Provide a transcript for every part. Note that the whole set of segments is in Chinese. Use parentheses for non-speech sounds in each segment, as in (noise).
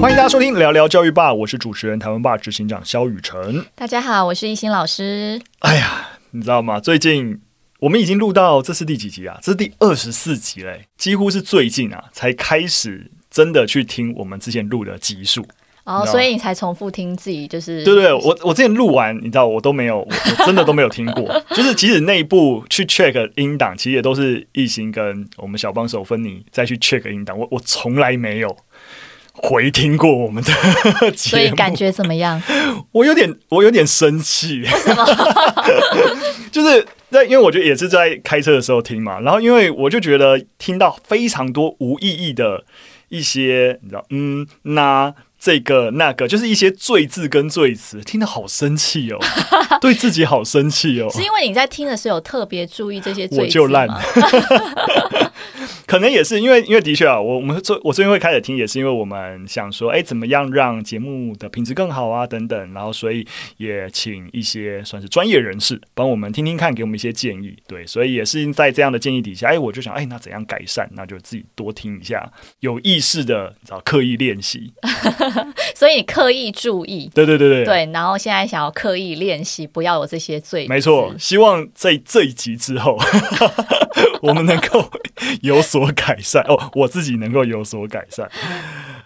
欢迎大家收听聊聊教育吧，我是主持人台湾爸执行长肖雨辰。大家好，我是一心老师。哎呀，你知道吗？最近我们已经录到这是第几集啊？这是第二十四集嘞，几乎是最近啊才开始真的去听我们之前录的集数。哦，所以你才重复听自己，就是对对，我我之前录完，你知道我都没有，我，我真的都没有听过。(laughs) 就是即使内部去 check 音档，其实也都是一心跟我们小帮手芬妮再去 check 音档，我我从来没有回听过我们的 (laughs) 节目，所以感觉怎么样？我有点我有点生气，为什么？(laughs) 就是在因为我觉得也是在开车的时候听嘛，然后因为我就觉得听到非常多无意义的一些，你知道，嗯，那。这个那个就是一些罪字跟罪词，听得好生气哦，(laughs) 对自己好生气哦。是因为你在听的时候有特别注意这些罪字吗？我就烂。可能也是因为，因为的确啊，我我们最我最近会开始听，也是因为我们想说，哎，怎么样让节目的品质更好啊，等等。然后，所以也请一些算是专业人士帮我们听听看，给我们一些建议。对，所以也是在这样的建议底下，哎，我就想，哎，那怎样改善？那就自己多听一下，有意识的找刻意练习。(laughs) 所以你刻意注意，对对对对，对。然后现在想要刻意练习，不要有这些罪。没错，希望在这一集之后，(laughs) 我们能够有所。改善哦，我自己能够有所改善。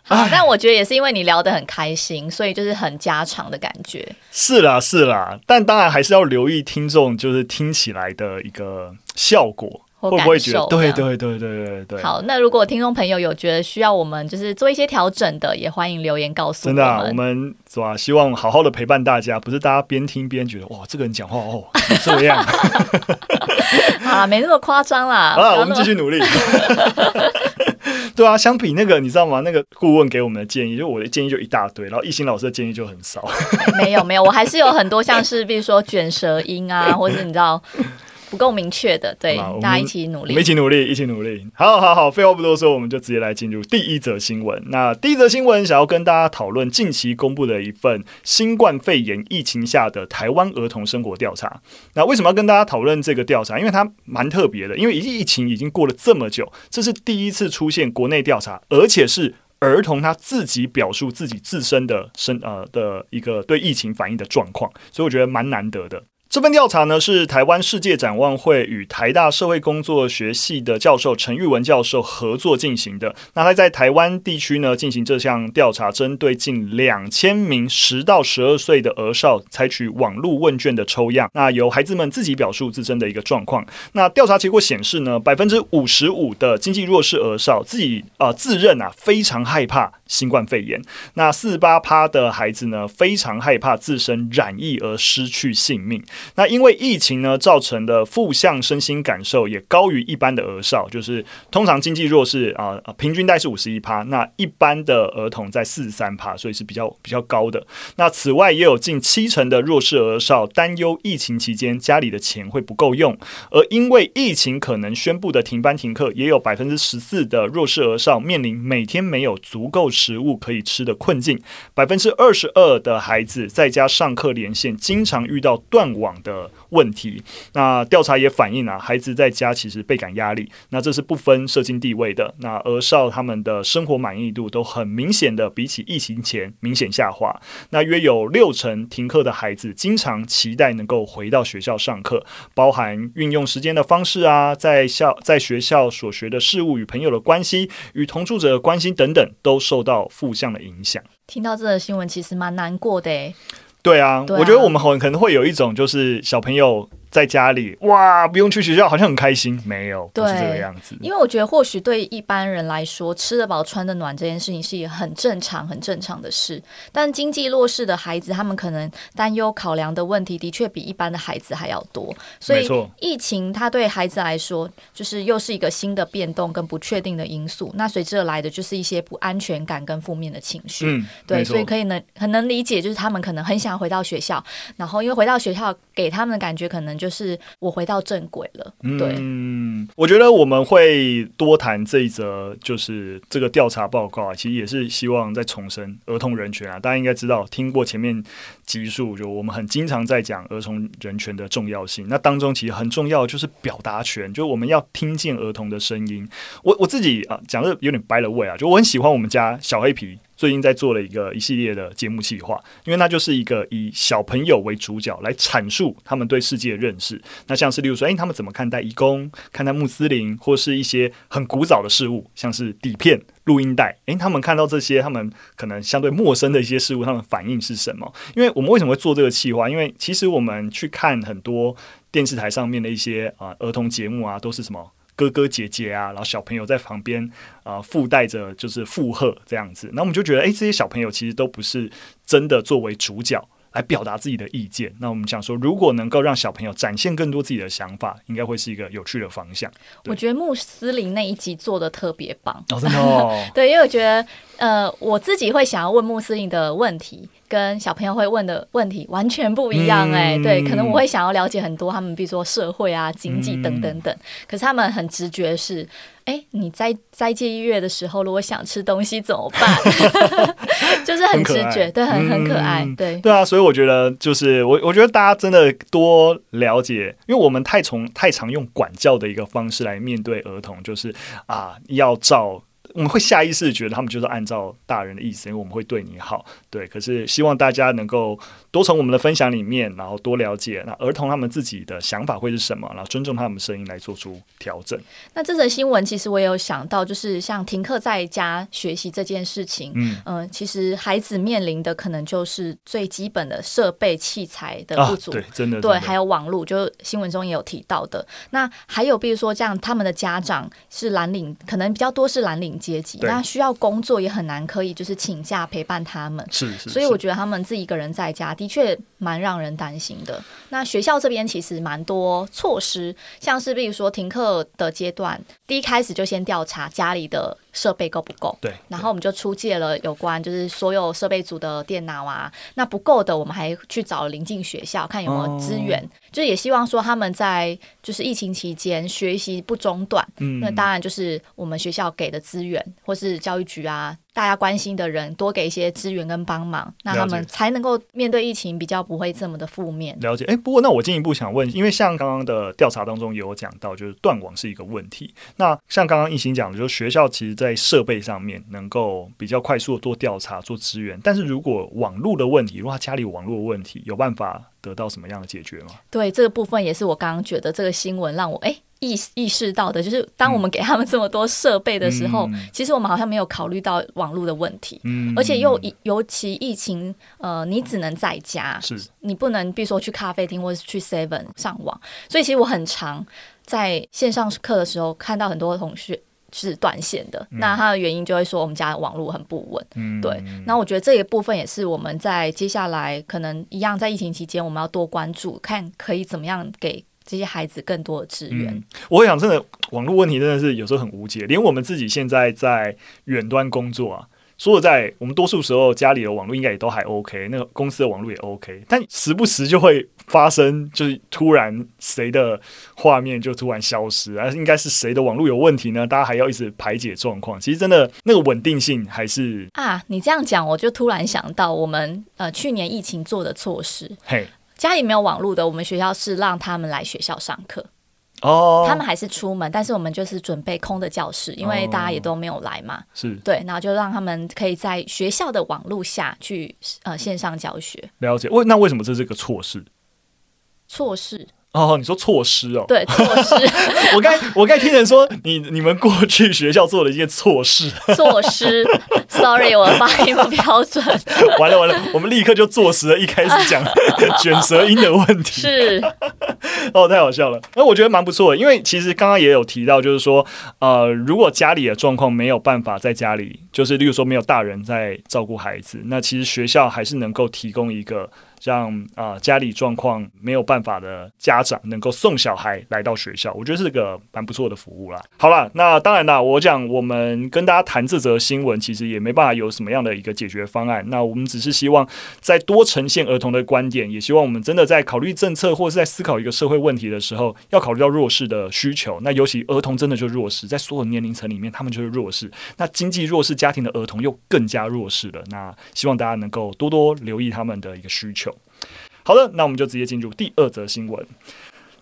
好，但我觉得也是因为你聊得很开心，所以就是很家常的感觉。是啦，是啦，但当然还是要留意听众，就是听起来的一个效果。会不会觉得？对对对对对对。好，那如果听众朋友有觉得需要我们就是做一些调整的，也欢迎留言告诉我们。真的、啊，我们是吧？希望好好的陪伴大家，不是大家边听边觉得哇，这个人讲话哦这样。(laughs) 好，没那么夸张啦。(laughs) 好了，我们继续努力。(laughs) 对啊，相比那个，你知道吗？那个顾问给我们的建议，就我的建议就一大堆，然后艺兴老师的建议就很少。没有没有，我还是有很多，像是比如说卷舌音啊，或者你知道。不够明确的，对，大家一起努力，我们一起努力，一起努力。好，好，好，废话不多说，我们就直接来进入第一则新闻。那第一则新闻想要跟大家讨论近期公布的一份新冠肺炎疫情下的台湾儿童生活调查。那为什么要跟大家讨论这个调查？因为它蛮特别的，因为疫情已经过了这么久，这是第一次出现国内调查，而且是儿童他自己表述自己自身的身呃的一个对疫情反应的状况，所以我觉得蛮难得的。这份调查呢，是台湾世界展望会与台大社会工作学系的教授陈玉文教授合作进行的。那他在台湾地区呢进行这项调查，针对近两千名十到十二岁的儿少，采取网络问卷的抽样。那由孩子们自己表述自身的一个状况。那调查结果显示呢，百分之五十五的经济弱势儿少自己啊、自认啊非常害怕新冠肺炎。那四八趴的孩子呢非常害怕自身染疫而失去性命。那因为疫情呢，造成的负向身心感受也高于一般的儿少，就是通常经济弱势啊，平均带是五十一趴，那一般的儿童在四十三趴，所以是比较比较高的。那此外，也有近七成的弱势儿少担忧疫情期间家里的钱会不够用，而因为疫情可能宣布的停班停课，也有百分之十四的弱势儿少面临每天没有足够食物可以吃的困境，百分之二十二的孩子在家上课连线，经常遇到断网。的问题，那调查也反映啊，孩子在家其实倍感压力，那这是不分社经地位的。那儿少他们的生活满意度都很明显的比起疫情前明显下滑。那约有六成停课的孩子经常期待能够回到学校上课，包含运用时间的方式啊，在校在学校所学的事物与朋友的关系、与同住者的关系等等，都受到负向的影响。听到这个新闻，其实蛮难过的诶。对啊，对啊，我觉得我们很可能会有一种，就是小朋友。在家里哇，不用去学校，好像很开心。没有，不是这个样子。因为我觉得，或许对一般人来说，吃得饱、穿得暖这件事情是一个很正常、很正常的事。但经济弱势的孩子，他们可能担忧、考量的问题，的确比一般的孩子还要多。所以，疫情它对孩子来说，就是又是一个新的变动跟不确定的因素。那随之而来的，就是一些不安全感跟负面的情绪。嗯，对，所以可以能很能理解，就是他们可能很想回到学校，然后因为回到学校给他们的感觉，可能。就是我回到正轨了。对，嗯，我觉得我们会多谈这一则，就是这个调查报告啊，其实也是希望再重申儿童人权啊。大家应该知道，听过前面集数，就我们很经常在讲儿童人权的重要性。那当中其实很重要就是表达权，就我们要听见儿童的声音。我我自己啊讲的有点 by the way 啊，就我很喜欢我们家小黑皮。最近在做了一个一系列的节目企划，因为那就是一个以小朋友为主角来阐述他们对世界的认识。那像是例如说，诶，他们怎么看待义工、看待穆斯林，或是一些很古早的事物，像是底片、录音带，诶，他们看到这些，他们可能相对陌生的一些事物，他们反应是什么？因为我们为什么会做这个计划？因为其实我们去看很多电视台上面的一些啊、儿童节目啊，都是什么？哥哥姐姐啊，然后小朋友在旁边啊、呃、附带着就是附和这样子，那我们就觉得，哎，这些小朋友其实都不是真的作为主角来表达自己的意见。那我们想说，如果能够让小朋友展现更多自己的想法，应该会是一个有趣的方向。我觉得穆斯林那一集做的特别棒，哦，真的哦，对，因为我觉得，呃，我自己会想要问穆斯林的问题。跟小朋友会问的问题完全不一样哎、欸，嗯、对，可能我会想要了解很多他们，比如说社会啊、经济等等等。嗯、可是他们很直觉是，哎、欸，你在斋戒月的时候，如果想吃东西怎么办？(laughs) 就是很直觉，对，很很可爱，嗯、对，对啊。所以我觉得，就是我我觉得大家真的多了解，因为我们太从太常用管教的一个方式来面对儿童，就是啊，要照。我们会下意识觉得他们就是按照大人的意思，因为我们会对你好，对。可是希望大家能够多从我们的分享里面，然后多了解那儿童他们自己的想法会是什么，然后尊重他们的声音来做出调整。那这则新闻其实我也有想到，就是像停课在家学习这件事情，嗯其实孩子面临的可能就是最基本的设备器材的不足，啊、对，真的对，还有网络，就新闻中也有提到的。那还有比如说这样，他们的家长是蓝领，可能比较多是蓝领。阶级，那需要工作也很难，可以就是请假陪伴他们。是所以我觉得他们自己一个人在家的确蛮让人担心的。那学校这边其实蛮多措施，像是比如说停课的阶段，第一开始就先调查家里的设备够不够。对，然后我们就出借了有关就是所有设备组的电脑啊，那不够的我们还去找邻近学校看有没有资源，哦、就也希望说他们在就是疫情期间学习不中断。嗯，那当然就是我们学校给的资源。或是教育局啊，大家关心的人多给一些资源跟帮忙，那他们才能够面对疫情比较不会这么的负面。了解，哎，不过那我进一步想问，因为像刚刚的调查当中也有讲到，就是断网是一个问题。那像刚刚亦欣讲的，就是学校其实在设备上面能够比较快速的做调查、做资源，但是如果网络的问题，如果他家里有网络的问题，有办法得到什么样的解决吗？对，这个部分也是我刚刚觉得这个新闻让我哎。诶意意识到的，就是当我们给他们这么多设备的时候，嗯、其实我们好像没有考虑到网络的问题，嗯、而且又尤其疫情，呃，你只能在家，是。你不能，比如说去咖啡厅或者是去 Seven 上网，所以其实我很常在线上课的时候看到很多同学是断线的，嗯、那他的原因就会说我们家的网络很不稳，嗯、对，那我觉得这一部分也是我们在接下来可能一样在疫情期间，我们要多关注，看可以怎么样给。这些孩子更多的资源，嗯，我想真的网络问题真的是有时候很无解，连我们自己现在在远端工作啊，说实在，我们多数时候家里的网络应该也都还 OK，那个公司的网络也 OK，但时不时就会发生，就是突然谁的画面就突然消失，而应该是谁的网络有问题呢？大家还要一直排解状况，其实真的那个稳定性还是啊，你这样讲，我就突然想到我们呃去年疫情做的措施，嘿。家里没有网络的，我们学校是让他们来学校上课。哦，oh, 他们还是出门，但是我们就是准备空的教室，因为大家也都没有来嘛。是，oh, 对，然后就让他们可以在学校的网络下去呃线上教学。了解，为那为什么这是个措施？措施。哦，你说措施哦？对，措施。(laughs) 我刚我刚听人说你你们过去学校做了一件措施。措施，sorry，我的发音不标准。(laughs) 完了完了，我们立刻就坐实了一开始讲 (laughs) 卷舌音的问题。是。哦，太好笑了。那我觉得蛮不错的，因为其实刚刚也有提到，就是说，呃，如果家里的状况没有办法在家里，就是例如说没有大人在照顾孩子，那其实学校还是能够提供一个。让啊、家里状况没有办法的家长能够送小孩来到学校，我觉得是个蛮不错的服务啦。好了，那当然啦，我讲我们跟大家谈这则新闻，其实也没办法有什么样的一个解决方案。那我们只是希望再多呈现儿童的观点，也希望我们真的在考虑政策或是在思考一个社会问题的时候，要考虑到弱势的需求。那尤其儿童真的就弱势，在所有年龄层里面，他们就是弱势。那经济弱势家庭的儿童又更加弱势了。那希望大家能够多多留意他们的一个需求。好的，那我们就直接进入第二则新闻。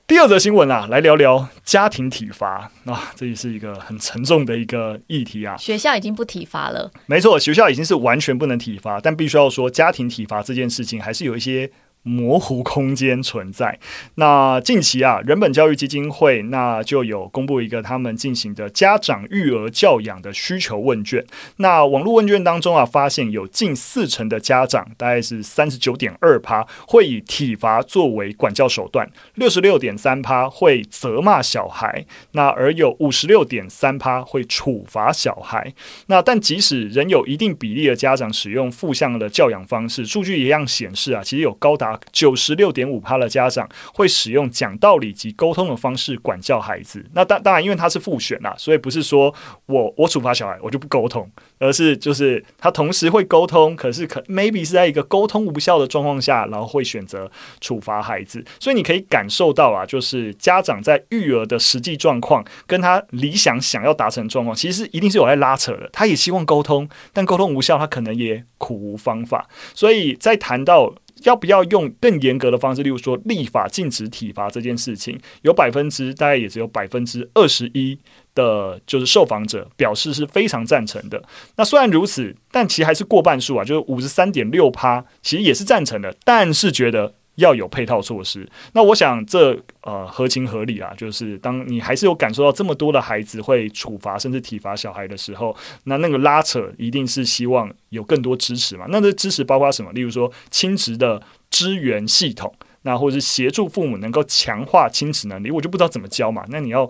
第二则新闻啊，来聊聊家庭体罚啊，这也是一个很沉重的一个议题啊。学校已经不体罚了，没错，学校已经是完全不能体罚，但必须要说，家庭体罚这件事情还是有一些。模糊空间存在。那近期啊，人本教育基金会那就有公布一个他们进行的家长育儿教养的需求问卷。那网络问卷当中啊，发现有近四成的家长，大概是三十九点二趴，会以体罚作为管教手段；六十六点三趴会责骂小孩；那而有五十六点三趴会处罚小孩。那但即使仍有一定比例的家长使用负向的教养方式，数据一样显示啊，其实有高达。九十六点五趴的家长会使用讲道理及沟通的方式管教孩子。那当当然，因为他是复选啦，所以不是说我我处罚小孩我就不沟通，而是就是他同时会沟通，可是可 maybe 是在一个沟通无效的状况下，然后会选择处罚孩子。所以你可以感受到啊，就是家长在育儿的实际状况跟他理想想要达成状况，其实一定是有在拉扯的。他也希望沟通，但沟通无效，他可能也苦无方法。所以在谈到要不要用更严格的方式，例如说立法禁止体罚这件事情，有百分之大概也只有百分之二十一的，就是受访者表示是非常赞成的。那虽然如此，但其实还是过半数啊，就是五十三点六趴，其实也是赞成的，但是觉得。要有配套措施，那我想这呃合情合理啊。就是当你还是有感受到这么多的孩子会处罚甚至体罚小孩的时候，那那个拉扯一定是希望有更多支持嘛。那这支持包括什么？例如说亲职的支援系统，那或者是协助父母能够强化亲子能力，我就不知道怎么教嘛。那你要。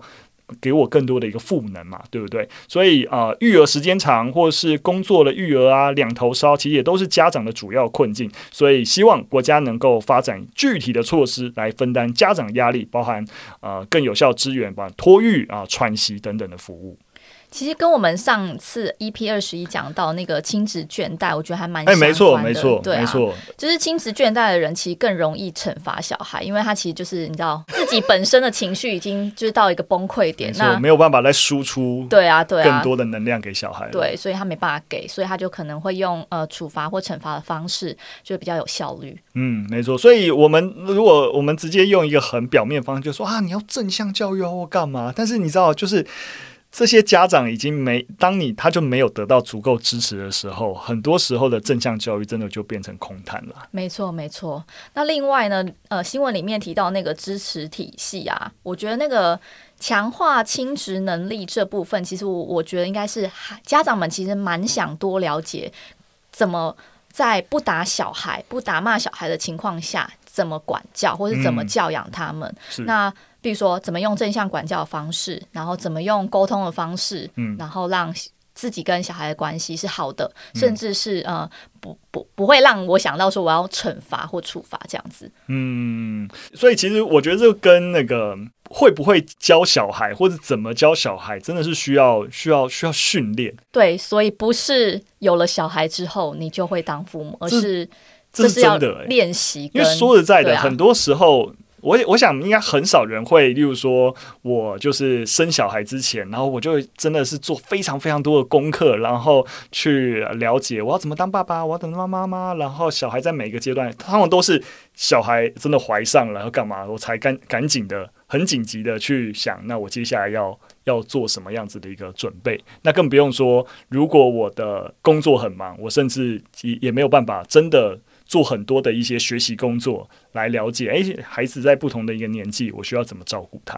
给我更多的一个赋能嘛，对不对？所以啊、育儿时间长，或是工作的育儿啊，两头烧，其实也都是家长的主要困境。所以希望国家能够发展具体的措施来分担家长压力，包含呃更有效资源，把托育啊、喘息等等的服务。其实跟我们上次 EP 二十一讲到那个亲子倦怠，我觉得还蛮。哎，没错，没错，对啊，没错，就是亲子倦怠的人其实更容易惩罚小孩，因为他其实就是你知道自己本身的情绪已经就是到一个崩溃点，那没有办法再输出。对啊，对啊，更多的能量给小孩。对，所以他没办法给，所以他就可能会用呃处罚或惩罚的方式，就比较有效率。嗯，没错。所以我们如果我们直接用一个很表面方式，就说啊，你要正向教育啊或干嘛？但是你知道，就是。这些家长已经没，当你他就没有得到足够支持的时候，很多时候的正向教育真的就变成空谈了。没错，没错。那另外呢，呃，新闻里面提到那个支持体系啊，我觉得那个强化亲职能力这部分，其实我我觉得应该是家长们其实蛮想多了解，怎么在不打小孩、不打骂小孩的情况下，怎么管教或是怎么教养他们。嗯、那比如说，怎么用正向管教的方式，然后怎么用沟通的方式，嗯，然后让自己跟小孩的关系是好的，嗯、甚至是呃，不不不会让我想到说我要惩罚或处罚这样子。嗯，所以其实我觉得这跟那个会不会教小孩或者怎么教小孩，真的是需要需要需要训练。对，所以不是有了小孩之后你就会当父母，而是这是真的练习。因为说实在的，啊、很多时候。我我想应该很少人会，例如说，我就是生小孩之前，然后我就真的是做非常非常多的功课，然后去了解我要怎么当爸爸，我要怎么当妈妈，然后小孩在每个阶段，他们都是小孩真的怀上了，然后干嘛，我才赶赶紧的、很紧急的去想，那我接下来要要做什么样子的一个准备？那更不用说，如果我的工作很忙，我甚至也也没有办法真的。做很多的一些学习工作来了解，诶，孩子在不同的一个年纪，我需要怎么照顾他？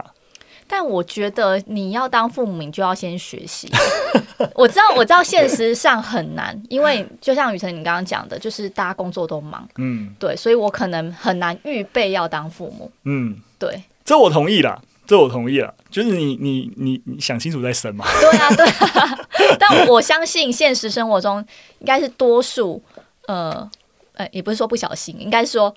但我觉得你要当父母，你就要先学习。(laughs) 我知道，我知道，现实上很难，因为就像雨辰你刚刚讲的，就是大家工作都忙，嗯，对，所以我可能很难预备要当父母，嗯，对，这我同意了，这我同意了，就是你你你你想清楚再生嘛，(laughs) 对啊，对啊，(laughs) 但我相信现实生活中应该是多数，呃。呃，也不是说不小心，应该说，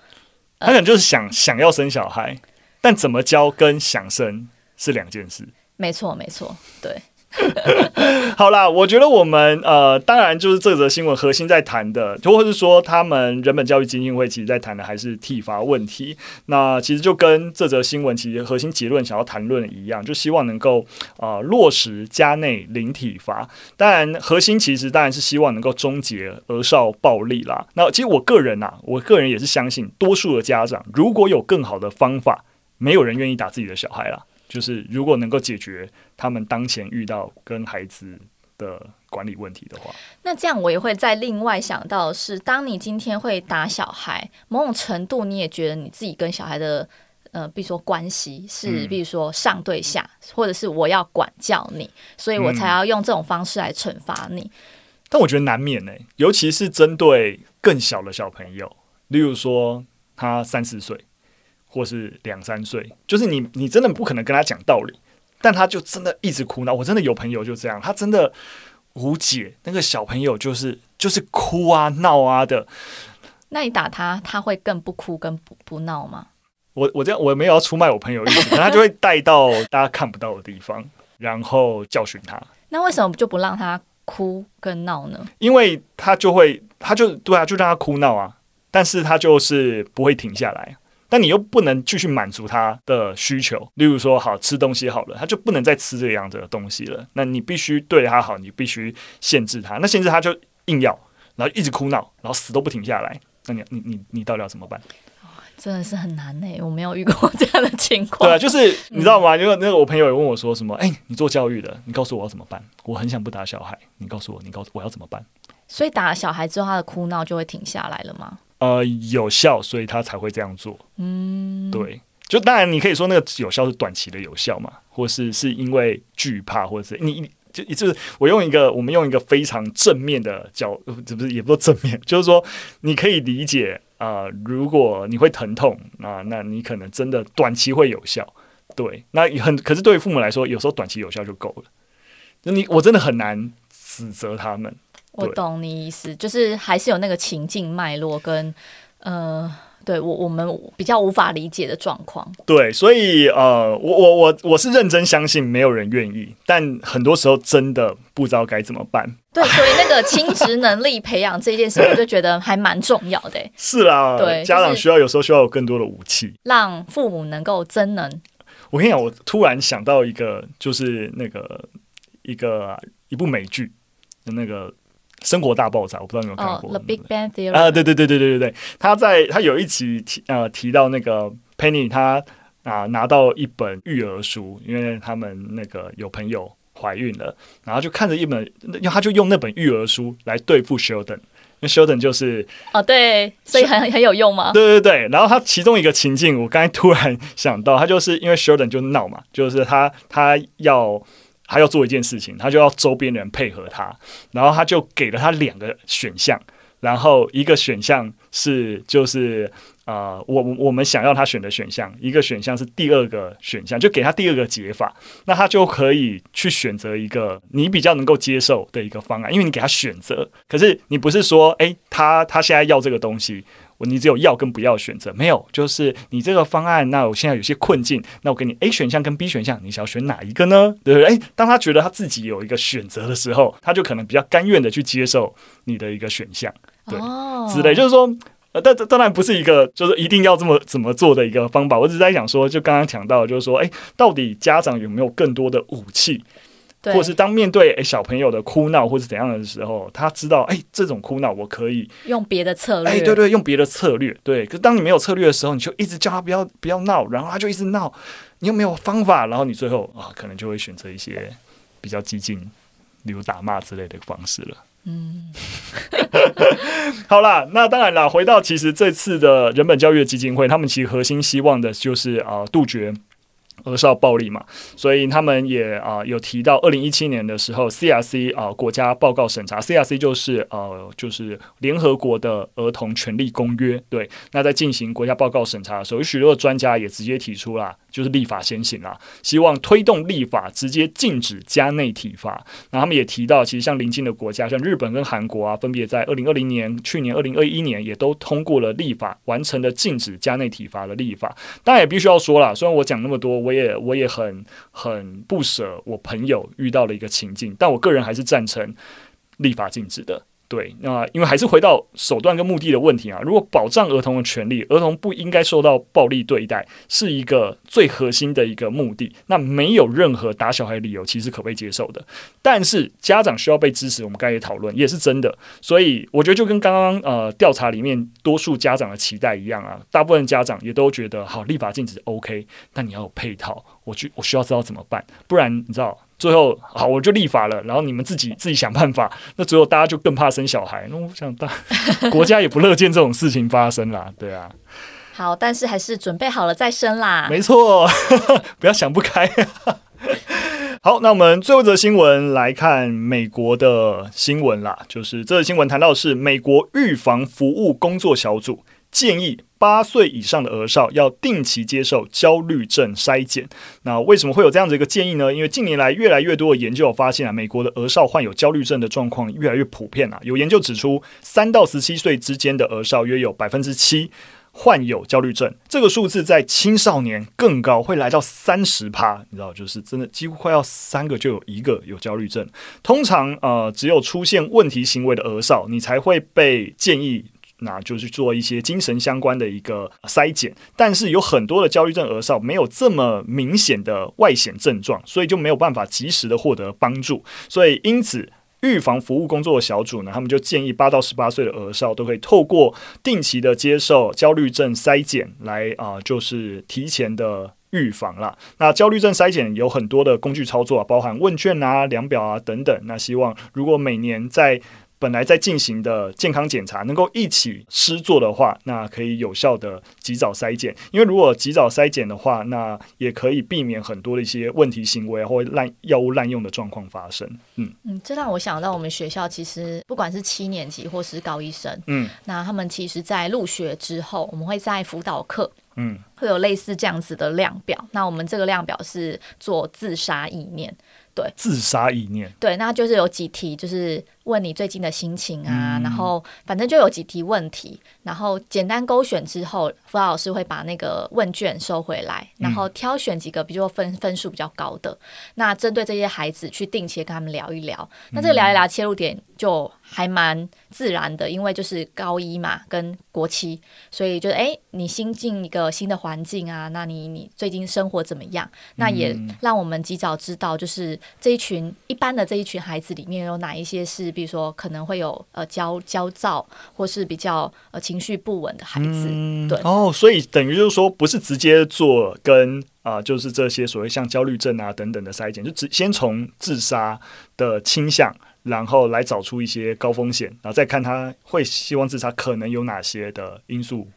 呃、他可能就是想想要生小孩，但怎么教跟想生是两件事。没错，没错，对。(laughs) 好啦，我觉得我们呃，当然就是这则新闻核心在谈的，或者是说他们人本教育基金会其实在谈的还是体罚问题。那其实就跟这则新闻其实核心结论想要谈论的一样，就希望能够呃落实家内零体罚。当然，核心其实当然是希望能够终结儿少暴力啦。那其实我个人呐、啊，我个人也是相信，多数的家长如果有更好的方法。没有人愿意打自己的小孩啦。就是如果能够解决他们当前遇到跟孩子的管理问题的话，那这样我也会再另外想到是，当你今天会打小孩，某种程度你也觉得你自己跟小孩的呃，比如说关系是，比如说上对下，嗯、或者是我要管教你，所以我才要用这种方式来惩罚你。嗯、但我觉得难免呢、欸，尤其是针对更小的小朋友，例如说他三四岁。或是两三岁，就是你，你真的不可能跟他讲道理，但他就真的一直哭闹。我真的有朋友就这样，他真的无解。那个小朋友就是就是哭啊闹啊的。那你打他，他会更不哭跟不不闹吗？我我这样我没有要出卖我朋友意思，他就会带到大家看不到的地方，然后教训他。那为什么就不让他哭跟闹呢？因为他就会，他就对啊，就让他哭闹啊，但是他就是不会停下来。但你又不能继续满足他的需求，例如说，好吃东西好了，他就不能再吃这样子的东西了。那你必须对他好，你必须限制他。那限制他就硬要，然后一直哭闹，然后死都不停下来。那你你你你到底要怎么办？真的是很难呢，我没有遇过这样的情况。对啊，就是你知道吗？因为那个我朋友也问我说什么？哎，你做教育的，你告诉我要怎么办？我很想不打小孩，你告诉我，你告诉我要怎么办？所以打了小孩之后，他的哭闹就会停下来了吗？呃，有效，所以他才会这样做。嗯，对，就当然你可以说那个有效是短期的有效嘛，或是是因为惧怕，或者是你你就就是我用一个我们用一个非常正面的角，这不是也不是正面，(laughs) 就是说你可以理解啊、呃，如果你会疼痛啊、呃，那你可能真的短期会有效。对，那很可是对于父母来说，有时候短期有效就够了。那你我真的很难指责他们。我懂你意思，就是还是有那个情境脉络跟呃，对我我们比较无法理解的状况。对，所以呃，我我我我是认真相信没有人愿意，但很多时候真的不知道该怎么办。对，所以那个亲职能力培养这件事，我就觉得还蛮重要的。(laughs) 是啦，对，家长需要有时候需要有更多的武器，让父母能够真能。我跟你讲，我突然想到一个，就是那个一个一部美剧的那个。生活大爆炸，我不知道你有没有看过。Oh, The Big Bang Theory 啊，对对对对对对对，他在他有一集提呃提到那个 Penny，他啊拿到一本育儿书，因为他们那个有朋友怀孕了，然后就看着一本，他就用那本育儿书来对付 Sheldon，因为 Sheldon 就是哦对，所以很很有用吗？(laughs) 对对对，然后他其中一个情境，我刚才突然想到，他就是因为 Sheldon 就闹嘛，就是他他要。他要做一件事情，他就要周边的人配合他，然后他就给了他两个选项，然后一个选项是就是呃，我我们想要他选的选项，一个选项是第二个选项，就给他第二个解法，那他就可以去选择一个你比较能够接受的一个方案，因为你给他选择，可是你不是说，哎，他他现在要这个东西。你只有要跟不要选择，没有，就是你这个方案。那我现在有些困境，那我给你 A 选项跟 B 选项，你想要选哪一个呢？对不对？诶，当他觉得他自己有一个选择的时候，他就可能比较甘愿的去接受你的一个选项，对，哦、之类。就是说，呃，但当然不是一个就是一定要这么怎么做的一个方法。我只是在想说，就刚刚讲到，就是说，诶，到底家长有没有更多的武器？或是当面对诶小朋友的哭闹或是怎样的时候，他知道诶这种哭闹我可以用别的策略，诶对对，用别的策略，对。可是当你没有策略的时候，你就一直叫他不要不要闹，然后他就一直闹，你又没有方法，然后你最后啊可能就会选择一些比较激进，比如打骂之类的方式了。嗯，(laughs) 好啦，那当然了，回到其实这次的人本教育基金会，他们其实核心希望的就是啊杜绝。儿少暴力嘛，所以他们也啊、有提到，二零一七年的时候，CRC 啊、国家报告审查，CRC 就是呃就是联合国的儿童权利公约，对，那在进行国家报告审查的时候，有许多专家也直接提出了。就是立法先行啦，希望推动立法直接禁止加内体罚。那他们也提到，其实像邻近的国家，像日本跟韩国啊，分别在二零二零年、去年二零二一年也都通过了立法，完成了禁止加内体罚的立法。当然也必须要说了，虽然我讲那么多，我也也我也很很不舍我朋友遇到了一个情境，但我个人还是赞成立法禁止的。对，那因为还是回到手段跟目的的问题啊。如果保障儿童的权利，儿童不应该受到暴力对待，是一个最核心的一个目的。那没有任何打小孩的理由，其实可被接受的。但是家长需要被支持，我们刚才也讨论，也是真的。所以我觉得就跟刚刚呃调查里面多数家长的期待一样啊，大部分家长也都觉得好，立法禁止 OK，但你要有配套，我去我需要知道怎么办，不然你知道。最后，好，我就立法了，然后你们自己自己想办法。那最后大家就更怕生小孩。那我想，大国家也不乐见这种事情发生啦，对啊。好，但是还是准备好了再生啦。没错，(laughs) 不要想不开。好，那我们最后一则新闻来看美国的新闻啦，就是这则新闻谈到的是美国预防服务工作小组。建议八岁以上的儿少要定期接受焦虑症筛检。那为什么会有这样子一个建议呢？因为近年来越来越多的研究发现啊，美国的儿少患有焦虑症的状况越来越普遍啊。有研究指出，三到十七岁之间的儿少约有百分之七患有焦虑症，这个数字在青少年更高，会来到三十趴。你知道，就是真的几乎快要三个就有一个有焦虑症。通常呃，只有出现问题行为的儿少，你才会被建议。那就是做一些精神相关的一个筛检，但是有很多的焦虑症儿少没有这么明显的外显症状，所以就没有办法及时的获得帮助。所以因此，预防服务工作的小组呢，他们就建议八到十八岁的儿少都可以透过定期的接受焦虑症筛检来啊、就是提前的预防啦。那焦虑症筛检有很多的工具操作，包含问卷啊、量表啊等等。那希望如果每年在本来在进行的健康检查能够一起施做的话，那可以有效的及早筛检。因为如果及早筛检的话，那也可以避免很多的一些问题行为或滥药物滥用的状况发生。嗯嗯，这让我想到我们学校其实不管是七年级或是高一生，嗯，那他们其实在入学之后，我们会在辅导课，嗯，会有类似这样子的量表。那我们这个量表是做自杀意念，对，自杀意念，对，那就是有几题就是。问你最近的心情啊，然后反正就有几题问题，然后简单勾选之后，辅导老师会把那个问卷收回来，然后挑选几个，比如说分分数比较高的，那针对这些孩子去定期跟他们聊一聊。那这个聊一聊切入点就还蛮自然的，因为就是高一嘛，跟国七，所以就是哎，你新进一个新的环境啊，那你你最近生活怎么样？那也让我们及早知道，就是这一群一般的这一群孩子里面有哪一些是。比如说，可能会有呃焦焦躁，或是比较呃情绪不稳的孩子，嗯、对哦，所以等于就是说，不是直接做跟啊、呃，就是这些所谓像焦虑症啊等等的筛检，就只先从自杀的倾向，然后来找出一些高风险，然后再看他会希望自杀可能有哪些的因素，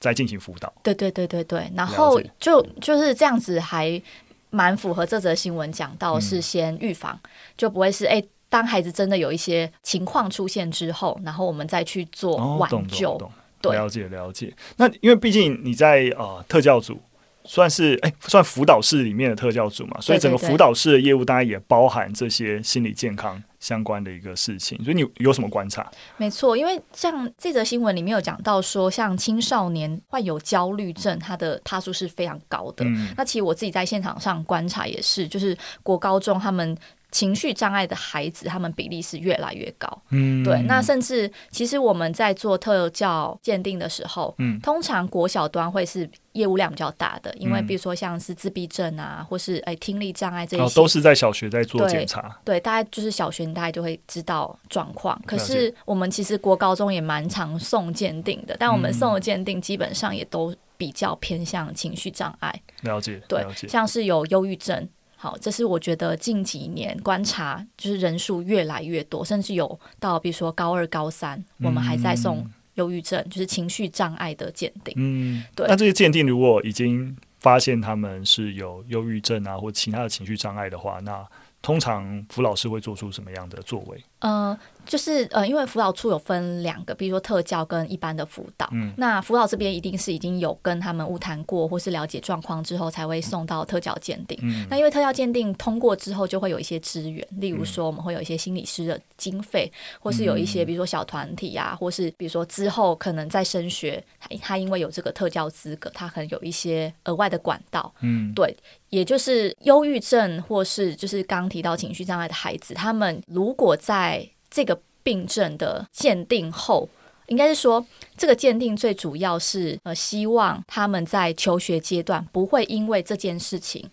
再进行辅导。对对对对对，然后就就是这样子，还蛮符合这则新闻讲到是先预防，嗯、就不会是哎。当孩子真的有一些情况出现之后，然后我们再去做挽救。哦、对，了解了解。那因为毕竟你在呃特教组算是哎算辅导室里面的特教组嘛，所以整个辅导室的业务当然也包含这些心理健康相关的一个事情。所以你有什么观察？没错，因为像这则新闻里面有讲到说，像青少年患有焦虑症，他的趴数是非常高的。嗯、那其实我自己在现场上观察也是，就是国高中他们。情绪障碍的孩子，他们比例是越来越高。嗯，对。那甚至其实我们在做特教鉴定的时候，嗯，通常国小端会是业务量比较大的，因为比如说像是自闭症啊，或是哎听力障碍这些，哦，都是在小学在做检查。对，对，大概就是小学，大概就会知道状况。可是我们其实国高中也蛮常送鉴定的，但我们送的鉴定基本上也都比较偏向情绪障碍。了解，对，像是有忧郁症。好，这是我觉得近几年观察，就是人数越来越多，甚至有到比如说高二、高三，嗯、我们还在送忧郁症，就是情绪障碍的鉴定。嗯，对。那这些鉴定如果已经发现他们是有忧郁症啊，或其他的情绪障碍的话，那通常辅老师会做出什么样的作为？呃，就是呃，因为辅导处有分两个，比如说特教跟一般的辅导。嗯，那辅导这边一定是已经有跟他们物谈过，或是了解状况之后，才会送到特教鉴定。嗯，那因为特教鉴定通过之后，就会有一些资源，例如说我们会有一些心理师的经费，或是有一些比如说小团体啊，或是比如说之后可能在升学，他因为有这个特教资格，他可能有一些额外的管道。嗯，对，也就是忧郁症或是就是刚提到情绪障碍的孩子，他们如果在这个病症的鉴定后，应该是说这个鉴定最主要是呃，希望他们在求学阶段不会因为这件事情，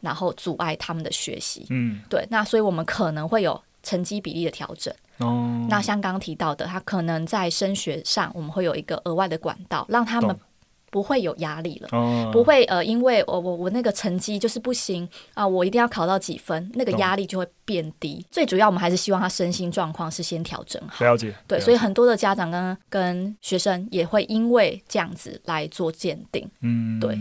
然后阻碍他们的学习。嗯，对。那所以我们可能会有成绩比例的调整。哦，那像刚刚提到的，他可能在升学上，我们会有一个额外的管道，让他们。不会有压力了，哦、不会呃，因为我我我那个成绩就是不行啊，我一定要考到几分，那个压力就会变低。最主要，我们还是希望他身心状况是先调整好。了解，对，所以很多的家长跟跟学生也会因为这样子来做鉴定。嗯，对。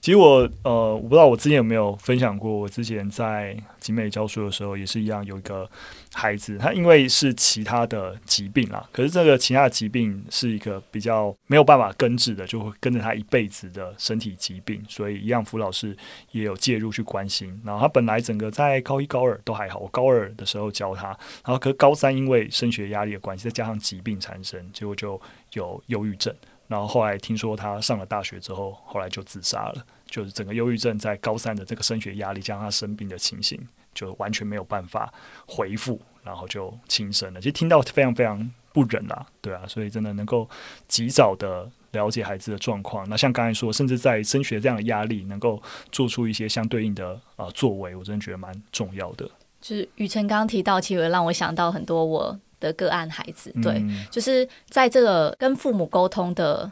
其实我呃，我不知道我之前有没有分享过，我之前在集美教书的时候也是一样，有一个孩子，他因为是其他的疾病啊，可是这个其他的疾病是一个比较没有办法根治的，就会跟着。他一辈子的身体疾病，所以一样，辅老师也有介入去关心。然后他本来整个在高一、高二都还好，我高二的时候教他，然后可是高三因为升学压力的关系，再加上疾病缠身，结果就有忧郁症。然后后来听说他上了大学之后，后来就自杀了。就是整个忧郁症在高三的这个升学压力加上他生病的情形，就完全没有办法回复，然后就轻生了。其实听到非常非常不忍啊，对啊，所以真的能够及早的。了解孩子的状况，那像刚才说，甚至在升学这样的压力，能够做出一些相对应的呃作为，我真的觉得蛮重要的。就是雨辰刚刚提到，其实让我想到很多我的个案孩子，对，嗯、就是在这个跟父母沟通的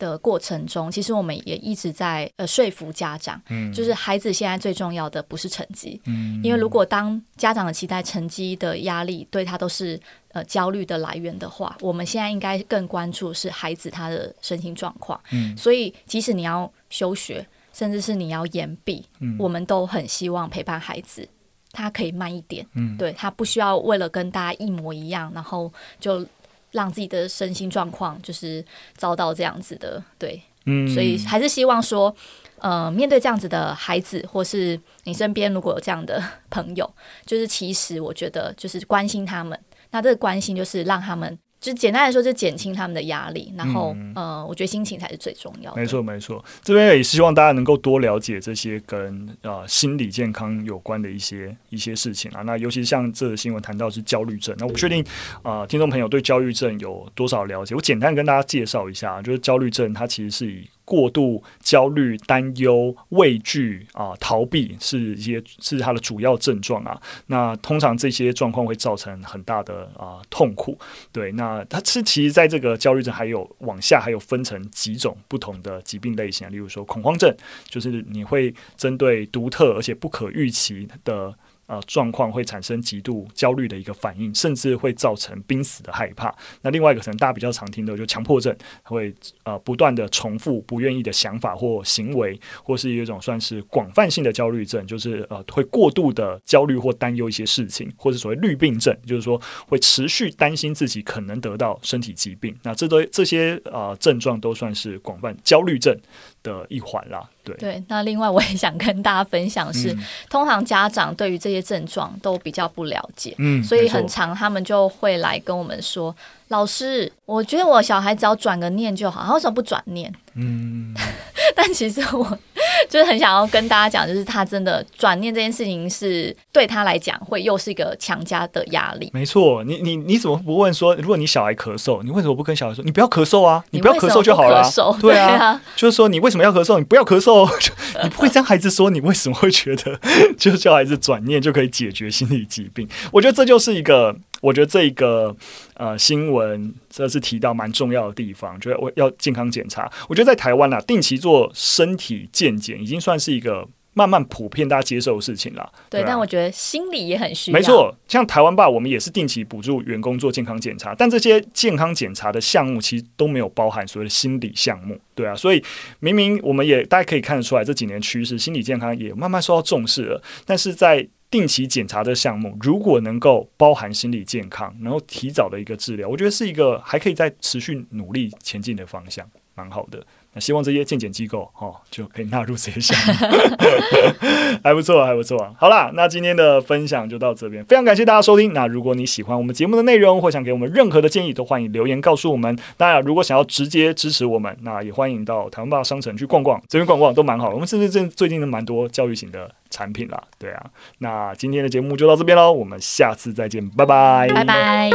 的过程中，其实我们也一直在呃说服家长，嗯，就是孩子现在最重要的不是成绩，嗯，因为如果当家长的期待成绩的压力对他都是呃焦虑的来源的话，我们现在应该更关注是孩子他的身心状况，嗯，所以即使你要休学，甚至是你要延毕，嗯，我们都很希望陪伴孩子，他可以慢一点，嗯，对，他不需要为了跟大家一模一样，然后就。让自己的身心状况就是遭到这样子的，对，嗯，所以还是希望说，呃，面对这样子的孩子，或是你身边如果有这样的朋友，就是其实我觉得就是关心他们，那这个关心就是让他们。就简单来说，就减轻他们的压力，然后，嗯、呃，我觉得心情才是最重要的。没错，没错。这边也希望大家能够多了解这些跟呃心理健康有关的一些一些事情啊。那尤其像这个新闻谈到是焦虑症，那我不确定啊、呃，听众朋友对焦虑症有多少了解？我简单跟大家介绍一下，就是焦虑症它其实是以。过度焦虑、担忧、畏惧啊、逃避是一些是它的主要症状啊。那通常这些状况会造成很大的啊痛苦。对，那它是其实在这个焦虑症还有往下还有分成几种不同的疾病类型啊，例如说恐慌症，就是你会针对独特而且不可预期的。呃，状况会产生极度焦虑的一个反应，甚至会造成濒死的害怕。那另外一个可能大家比较常听的，就强迫症，会呃不断的重复不愿意的想法或行为，或是一种算是广泛性的焦虑症，就是呃会过度的焦虑或担忧一些事情，或是所谓绿病症，就是说会持续担心自己可能得到身体疾病。那这都这些呃症状都算是广泛焦虑症的一环啦。对对，那另外我也想跟大家分享是，嗯、通常家长对于这些症状都比较不了解，嗯，所以很常他们就会来跟我们说，老师，我觉得我小孩只要转个念就好，他为什么不转念？嗯，(laughs) 但其实我就是很想要跟大家讲，就是他真的转念这件事情是对他来讲会又是一个强加的压力。没错，你你你怎么不问说，如果你小孩咳嗽，你为什么不跟小孩说，你不要咳嗽啊，你不要咳嗽就好了？对啊，对啊，就是说你为什么要咳嗽？你不要咳嗽，(laughs) 你不会跟孩子说，你为什么会觉得 (laughs) 就叫孩子转念就可以解决心理疾病？我觉得这就是一个。我觉得这一个呃新闻，这是提到蛮重要的地方，就是我要健康检查。我觉得在台湾啊，定期做身体健检已经算是一个慢慢普遍大家接受的事情了。对，对啊，但我觉得心理也很需要。没错，像台湾吧，我们也是定期补助员工做健康检查，但这些健康检查的项目其实都没有包含所谓的心理项目。对啊，所以明明我们也大家可以看得出来，这几年趋势，心理健康也慢慢受到重视了，但是在定期检查的项目，如果能够包含心理健康，然后提早的一个治疗，我觉得是一个还可以再持续努力前进的方向，蛮好的。那希望这些健检机构哦就可以纳入这些项目，(laughs) 还不错，还不错。好啦，那今天的分享就到这边，非常感谢大家收听。那如果你喜欢我们节目的内容，或想给我们任何的建议，都欢迎留言告诉我们。当然，如果想要直接支持我们，那也欢迎到台湾吧商城去逛逛，这边逛逛都蛮好。我们甚至最最近的蛮多教育型的产品啦，对啊。那今天的节目就到这边喽，我们下次再见，拜拜，拜拜。